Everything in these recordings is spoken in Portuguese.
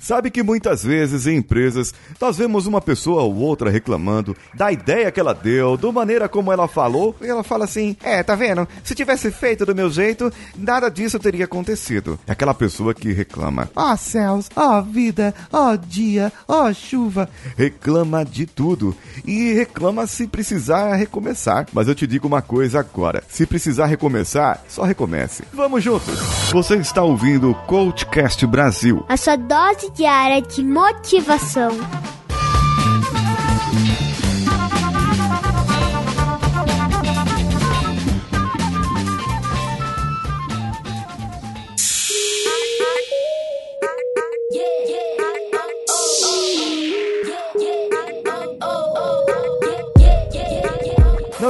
Sabe que muitas vezes em empresas nós vemos uma pessoa ou outra reclamando da ideia que ela deu, da maneira como ela falou, e ela fala assim: É, tá vendo? Se tivesse feito do meu jeito, nada disso teria acontecido. É aquela pessoa que reclama. Ó céus, ó vida, ó dia, ó chuva. Reclama de tudo. E reclama se precisar recomeçar. Mas eu te digo uma coisa agora: se precisar recomeçar, só recomece. Vamos juntos! Você está ouvindo o Coachcast Brasil. A sua dose diária de motivação.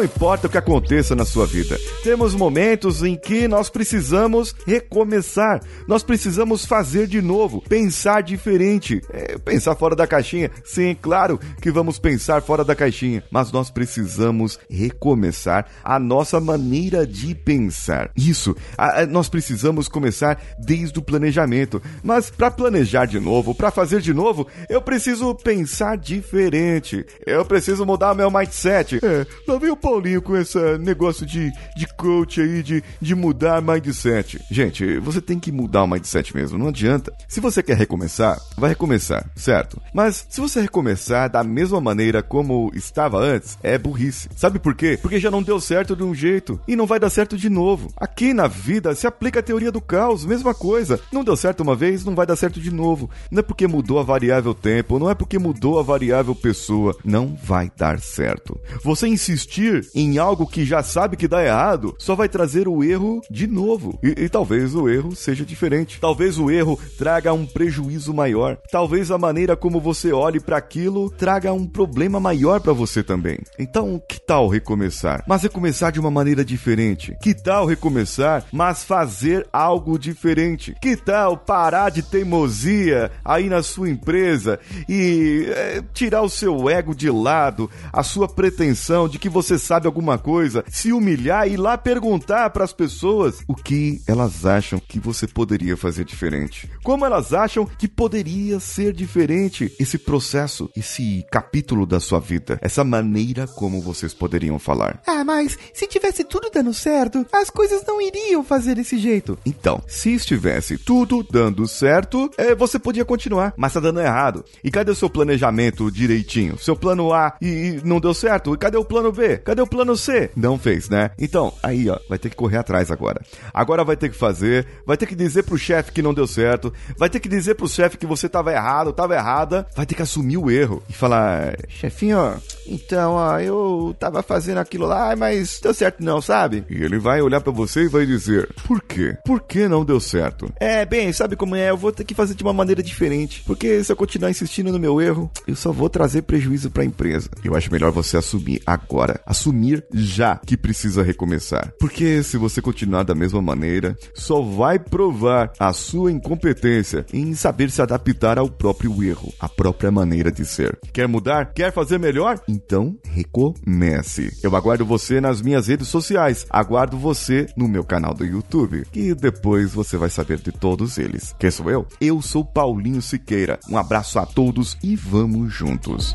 Não importa o que aconteça na sua vida, temos momentos em que nós precisamos recomeçar, nós precisamos fazer de novo, pensar diferente, é, pensar fora da caixinha. Sim, claro que vamos pensar fora da caixinha, mas nós precisamos recomeçar a nossa maneira de pensar. Isso, a, a, nós precisamos começar desde o planejamento. Mas para planejar de novo, para fazer de novo, eu preciso pensar diferente. Eu preciso mudar meu mindset. É, lá vem o Paulinho com esse negócio de, de coach aí, de, de mudar mindset. Gente, você tem que mudar o mindset mesmo, não adianta. Se você quer recomeçar, vai recomeçar, certo? Mas se você recomeçar da mesma maneira como estava antes, é burrice. Sabe por quê? Porque já não deu certo de um jeito e não vai dar certo de novo. Aqui na vida se aplica a teoria do caos, mesma coisa. Não deu certo uma vez, não vai dar certo de novo. Não é porque mudou a variável tempo, não é porque mudou a variável pessoa, não vai dar certo. Você insistir em algo que já sabe que dá errado só vai trazer o erro de novo. E, e talvez o erro seja diferente. Talvez o erro traga um prejuízo maior. Talvez a maneira como você olhe para aquilo traga um problema maior para você também. Então, que tal recomeçar? Mas recomeçar de uma maneira diferente. Que tal recomeçar, mas fazer algo diferente? Que tal parar de teimosia aí na sua empresa e é, tirar o seu ego de lado, a sua pretensão de que você sabe alguma coisa, se humilhar e ir lá perguntar para as pessoas o que elas acham que você poderia fazer diferente. Como elas acham que poderia ser diferente esse processo, esse capítulo da sua vida, essa maneira como vocês poderiam falar. Ah, mas se tivesse tudo dando certo, as coisas não iriam fazer desse jeito. Então, se estivesse tudo dando certo, é, você podia continuar, mas tá dando errado. E cadê o seu planejamento direitinho? Seu plano A e, e não deu certo? E cadê o plano B? Cadê o plano C? Não fez, né? Então, aí, ó, vai ter que correr atrás agora. Agora vai ter que fazer, vai ter que dizer pro chefe que não deu certo, vai ter que dizer pro chefe que você tava errado, tava errada, vai ter que assumir o erro e falar, chefinho, então, ó, eu tava fazendo aquilo lá, mas deu certo não, sabe? E ele vai olhar para você e vai dizer, por quê? Por que não deu certo? É, bem, sabe como é? Eu vou ter que fazer de uma maneira diferente, porque se eu continuar insistindo no meu erro, eu só vou trazer prejuízo para a empresa. Eu acho melhor você assumir agora, assumir já que precisa recomeçar. Porque se você continuar da mesma maneira, só vai provar a sua incompetência em saber se adaptar ao próprio erro, à própria maneira de ser. Quer mudar? Quer fazer melhor? Então recomece. Eu aguardo você nas minhas redes sociais. Aguardo você no meu canal do YouTube, que depois você vai saber de todos eles. Quem sou eu? Eu sou Paulinho Siqueira. Um abraço a todos e vamos juntos.